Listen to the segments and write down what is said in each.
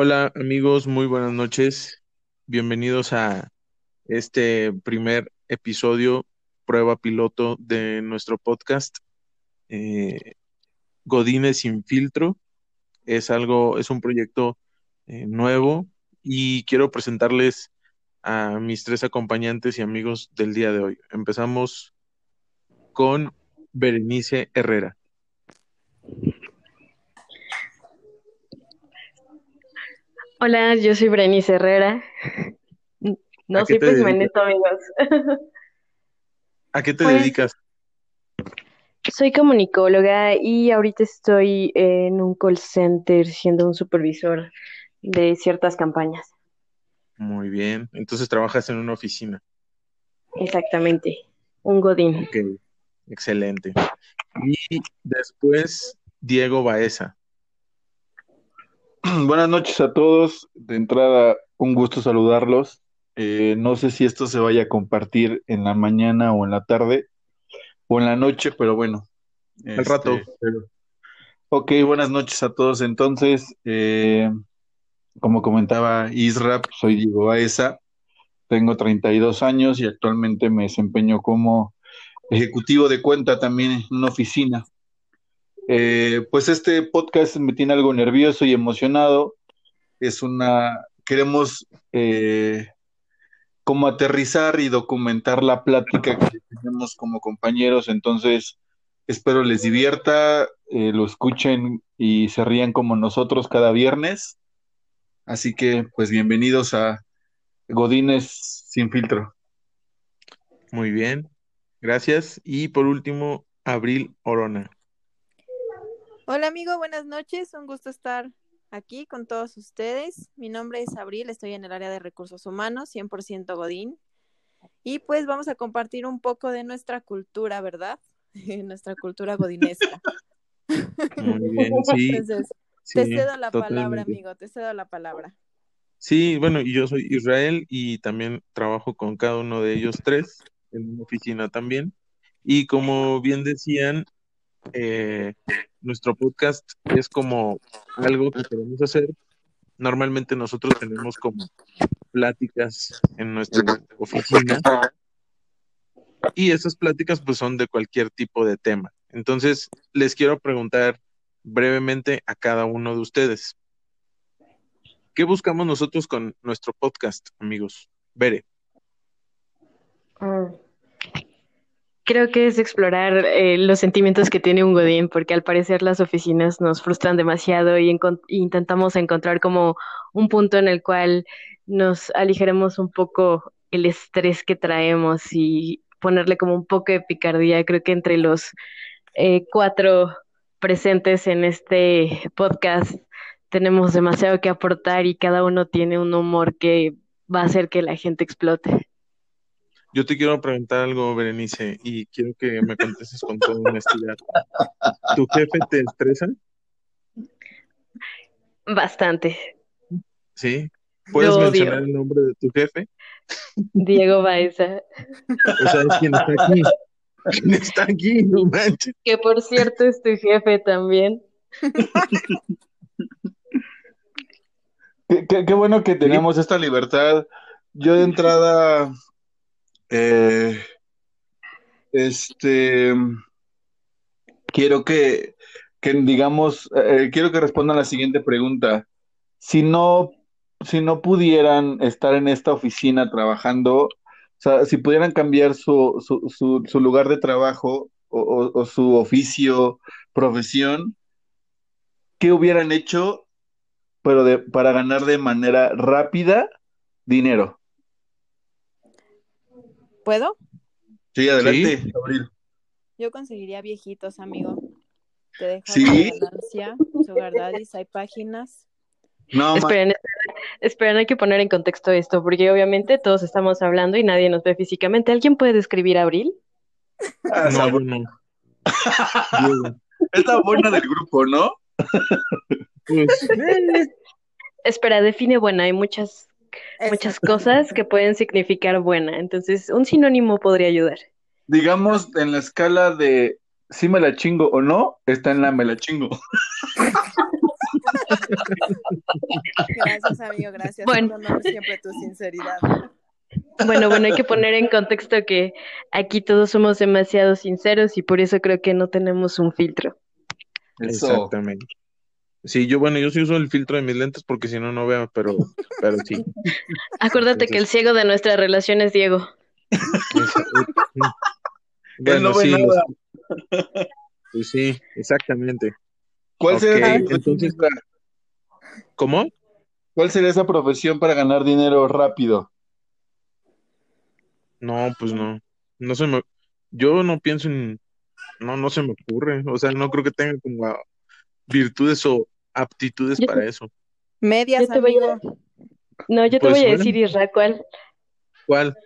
Hola amigos, muy buenas noches. Bienvenidos a este primer episodio, prueba piloto de nuestro podcast. Eh, Godines sin filtro. Es algo, es un proyecto eh, nuevo y quiero presentarles a mis tres acompañantes y amigos del día de hoy. Empezamos con Berenice Herrera. Hola, yo soy Berenice Herrera. No me dedicas? neto, amigos. ¿A qué te Pues dedicas? soy comunicóloga y ahorita estoy en un call center siendo un supervisor de ciertas campañas. Muy bien. Entonces trabajas en una oficina. Exactamente, un godín. Excelente. Y después, Diego Baeza. Buenas noches a todos. De entrada, un gusto saludarlos. Eh, no sé si esto se vaya a compartir en la mañana o en la tarde o en la noche, pero bueno. Al rato. este, Ok, buenas noches a todos. Entonces, eh, como comentaba Isra, pues, soy Diego Baeza, tengo 32 años y actualmente me desempeño como ejecutivo de cuenta también en una oficina. Eh, pues este podcast me tiene algo nervioso y emocionado. Es una, queremos eh, como aterrizar y documentar la plática que tenemos como compañeros. Entonces, espero les divierta, eh, lo escuchen y se rían como nosotros cada viernes. Así que, pues bienvenidos a Godines sin filtro. Muy bien. Gracias. Y por último, Abril Orona. Hola amigo, buenas noches. Un gusto estar aquí con todos ustedes. Mi nombre es Abril, estoy en el área de recursos humanos, 100% Godín. Y pues vamos a compartir un poco de nuestra cultura, ¿verdad? nuestra cultura godinesca. Muy bien. Sí, Entonces, te cedo la palabra, amigo, te cedo la palabra. Sí, bueno, y yo soy Israel y también trabajo con cada uno de ellos tres en una oficina también. Y como bien decían, eh, nuestro podcast es como algo que queremos hacer. Normalmente nosotros tenemos como pláticas en nuestra oficina y esas pláticas pues son de cualquier tipo de tema. Entonces, les quiero preguntar brevemente a cada uno de ustedes. ¿Qué buscamos nosotros con nuestro podcast, amigos? Bere. Creo que es explorar eh, los sentimientos que tiene un godín, porque al parecer las oficinas nos frustran demasiado y intentamos encontrar como un punto en el cual nos aligeremos un poco el estrés que traemos y ponerle como un poco de picardía. Creo que entre los eh, cuatro presentes en este podcast tenemos demasiado que aportar y cada uno tiene un humor que va a hacer que la gente explote. Yo te quiero preguntar algo, Berenice, y quiero que me contestes con toda honestidad. ¿Tu jefe te estresa? Bastante. ¿Sí? ¿Puedes Lo mencionar odio. el nombre de tu jefe? Diego Baeza, O sea, es quien está aquí. ¿Quién está aquí? No manches. que por cierto es tu jefe también. Qué, qué- qué bueno que tenemos esta libertad. Yo de entrada, eh, este, quiero que, que digamos, eh, quiero que respondan la siguiente pregunta. Si no, si no pudieran estar en esta oficina trabajando, o sea, si pudieran cambiar su, su, su, lugar de trabajo o, o- o su oficio, profesión, ¿qué hubieran hecho, pero de, para ganar de manera rápida dinero? ¿Puedo? Sí, adelante, Abril. Yo conseguiría viejitos, amigo. Te dejan ¿Sí? ganancia, Sugar Daddies, hay páginas. No, Esperen, esperen, hay que poner en contexto esto, porque obviamente todos estamos hablando y nadie nos ve físicamente. ¿Alguien puede describir a Abril? ah, No, yo no. Diego. es la buena del grupo, ¿no? Pues, Espera, define buena. Hay muchas, muchas cosas que pueden significar buena. Entonces, un sinónimo podría ayudar. Digamos, en la escala de si me la chingo o no, está en la me la chingo. Gracias, amigo, gracias Bueno. siempre tu sinceridad. Bueno, bueno, hay que poner en contexto que aquí todos somos demasiado sinceros y por eso creo que no tenemos un filtro. Eso. Exactamente. Sí, yo, bueno, yo sí uso el filtro de mis lentes porque si no, no veo, pero, pero sí. Acuérdate que el ciego de nuestra relación es Diego. Él no Bueno, ve sí, nada. los- pues sí, exactamente. ¿Cuál Ok, sería esa entonces-? ¿Cómo? ¿Cuál sería esa profesión para ganar dinero rápido? No, pues no. No se me, yo no pienso en, no, no se me ocurre. O sea, no creo que tenga como virtudes o aptitudes Yo- para eso. Medias, Yo te voy a-. No, yo te Pues voy a bueno. decir, Isra, ¿cuál? ¿Cuál?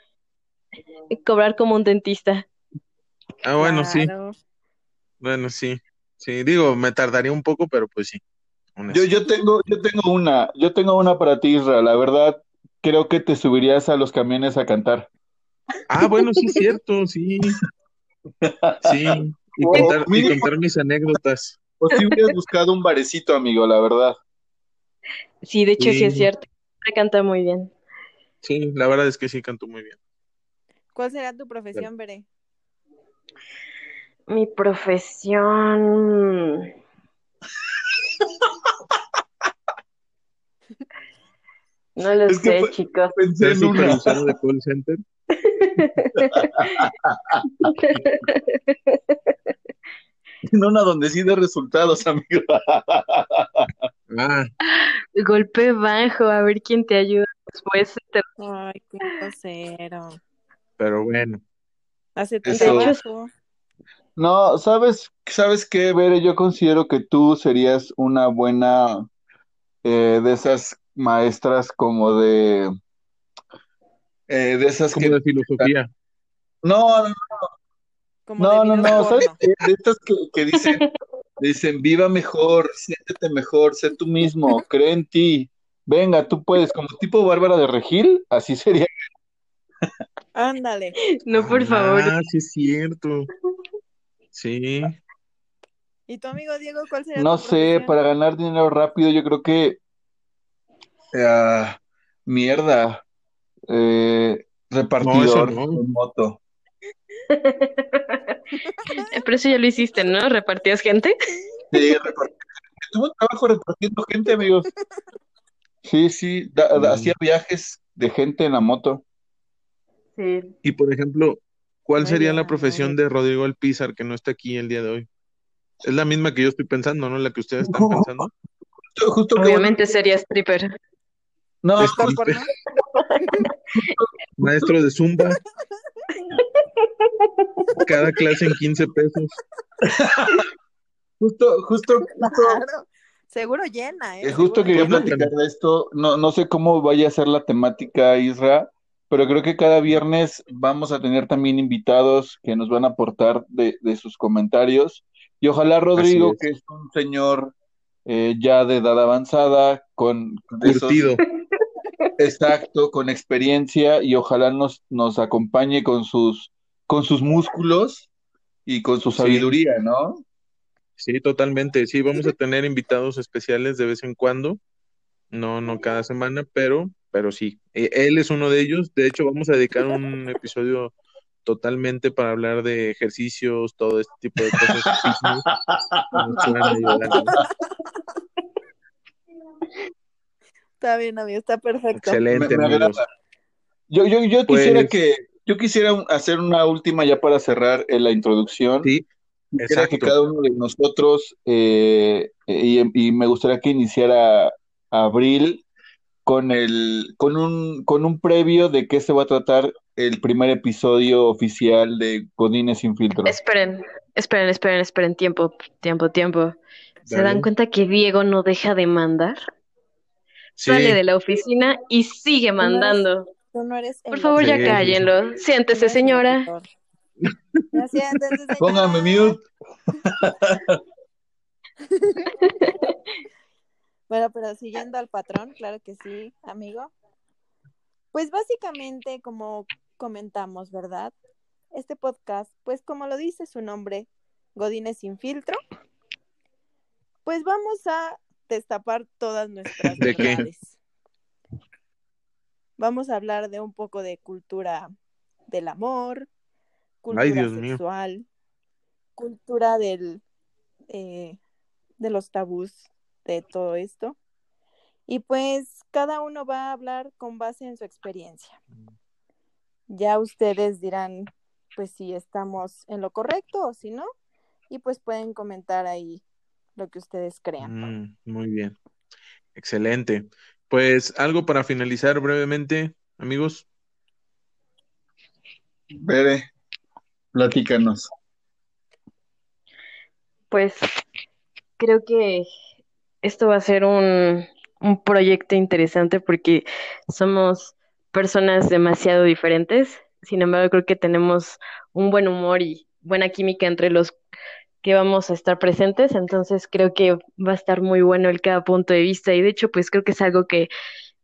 Cobrar como un dentista. Ah, bueno, sí. Bueno, sí. Sí, digo, me tardaría un poco, pero pues sí. Yo, yo tengo, yo tengo una, yo tengo una para ti, Isra. La verdad, creo que te subirías a los camiones a cantar. Ah, bueno, sí es cierto, sí. Sí. Y contar mis anécdotas. O si hubieras buscado un barecito, amigo, la verdad. Sí, de hecho sí, es cierto. Canta muy bien. Sí, la verdad es que sí canto muy bien. ¿Cuál será tu profesión, Veré? Mi profesión. No lo Es sé, chicos. Pensé en una. de call center. En una donde sí de resultados, amigo. Ah, Golpe bajo, a ver quién te ayuda después. te- Ay, qué grosero. pero bueno. Hace trabajo. No, ¿sabes, sabes qué, Bere? Yo considero que tú serías una buena eh, de esas maestras como de eh, de esas Como que de filosofía. no, no, Como no, de no, no, ¿sabes? De estas que, que dicen, dicen, viva mejor, siéntete mejor, sé tú mismo, cree en ti, venga, tú puedes, como tipo Bárbara de Regil, así sería. Ándale. No, por favor. Ah, sí es cierto. Sí. ¿Y tu amigo Diego, cuál será No tu sé, profesión? para ganar dinero rápido, yo creo que ah, mierda, eh, repartidor no. de moto. Pero eso ya lo hiciste, ¿no? ¿Repartías gente? Sí, Tuve un trabajo repartiendo gente, amigos. Sí, sí, da- da- Mm. hacía viajes de gente en la moto. Sí. Y por ejemplo, ¿cuál sería la profesión de Rodrigo Alpizar que no está aquí el día de hoy? Es la misma que yo estoy pensando, ¿no? La que ustedes están No. pensando. Justo, justo que Obviamente sería stripper. no. Maestro de Zumba. Cada clase en 15 pesos. justo, justo, justo, Claro. Seguro llena, ¿eh? eh, justo Seguro quería platicar de esto. No, no sé cómo vaya a ser la temática, Isra, pero creo que cada viernes vamos a tener también invitados que nos van a aportar de, de sus comentarios. Y ojalá Rodrigo, es. que es un señor eh, ya de edad avanzada, con, con esos- Curtido. Exacto, con experiencia y ojalá nos, nos acompañe con sus, con sus músculos y con su Sí. sabiduría, ¿no? Sí, totalmente. Sí, vamos a tener invitados especiales de vez en cuando. No, no cada semana, pero, pero sí. Eh, Él es uno de ellos. De hecho, vamos a dedicar un episodio totalmente para hablar de ejercicios, todo este tipo de cosas. Está bien, amigo, está perfecto. Excelente, Me- me amigos. agrada. Yo, yo, yo Pues- quisiera que, yo quisiera hacer una última ya para cerrar eh, la introducción. Sí, Quisiera que exacto. cada uno de nosotros, eh, eh, y, y me gustaría que iniciara Abril con el, con un, con un previo de qué se va a tratar el primer episodio oficial de Godines sin filtro. Esperen, esperen, esperen, esperen. Tiempo, tiempo, tiempo. ¿Se Dale. dan cuenta que Diego no deja de mandar? Sí, Sale de la oficina y sigue mandando. Tú no eres Por favor, ya Sí, cállenlo. Siéntese, señora. Ya siéntense, señora. Póngame mute. Bueno, pero siguiendo al patrón, claro que sí, amigo. Pues básicamente, como comentamos, ¿verdad? Este podcast, pues como lo dice su nombre, Godines sin filtro, pues vamos a destapar todas nuestras ¿De qué? Vamos a hablar de un poco de cultura del amor, cultura Ay, Dios mío. sexual, cultura del, eh, de los tabús de todo esto. Y pues cada uno va a hablar con base en su experiencia. Ya ustedes dirán, pues si estamos en lo correcto o si no, y pues pueden comentar ahí lo que ustedes crean. Mm, muy bien. Excelente. Pues algo para finalizar brevemente, amigos. Bere, platícanos. Pues creo que esto va a ser un, un proyecto interesante porque somos personas demasiado diferentes. Sin embargo, creo que tenemos un buen humor y buena química entre los que vamos a estar presentes. Entonces creo que va a estar muy bueno el cada punto de vista. Y de hecho, pues creo que es algo que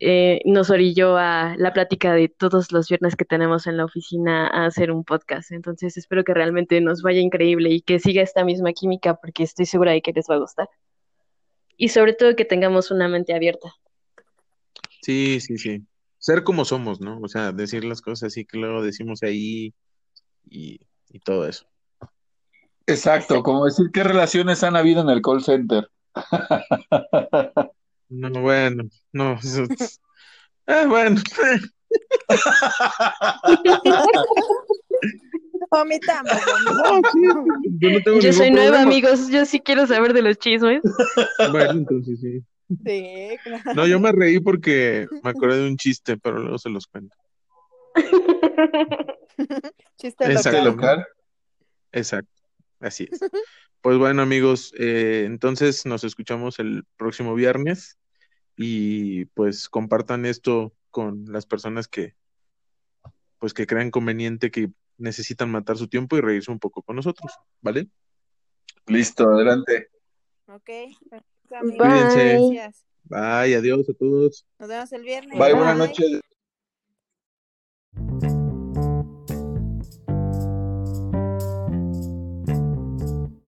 eh, nos orilló a la plática de todos los viernes que tenemos en la oficina a hacer un podcast. Entonces espero que realmente nos vaya increíble y que siga esta misma química porque estoy segura de que les va a gustar. Y sobre todo que tengamos una mente abierta. Sí, sí, sí. Ser como somos, ¿no? O sea, decir las cosas así que luego decimos ahí y, y todo eso. Exacto, como decir qué relaciones han habido en el call center. No, bueno, no. Ah, bueno. Omitamos, No, sí, yo no tengo Yo soy nueva, amigos. Yo sí quiero saber de los chismes. Bueno, entonces sí. Sí, claro. No, yo me reí porque me acordé de un chiste, pero luego se los cuento. Chiste Exacto. ¿Este local. local? Exacto, así es. Pues bueno, amigos, eh, entonces nos escuchamos el próximo viernes y pues compartan esto con las personas que pues que crean conveniente que necesitan matar su tiempo y reírse un poco con nosotros, ¿vale? Listo, adelante. Ok. perfecto, amigos. Cuídense. Bye. Gracias. Bye, adiós a todos. Nos vemos el viernes. Bye, buenas noches.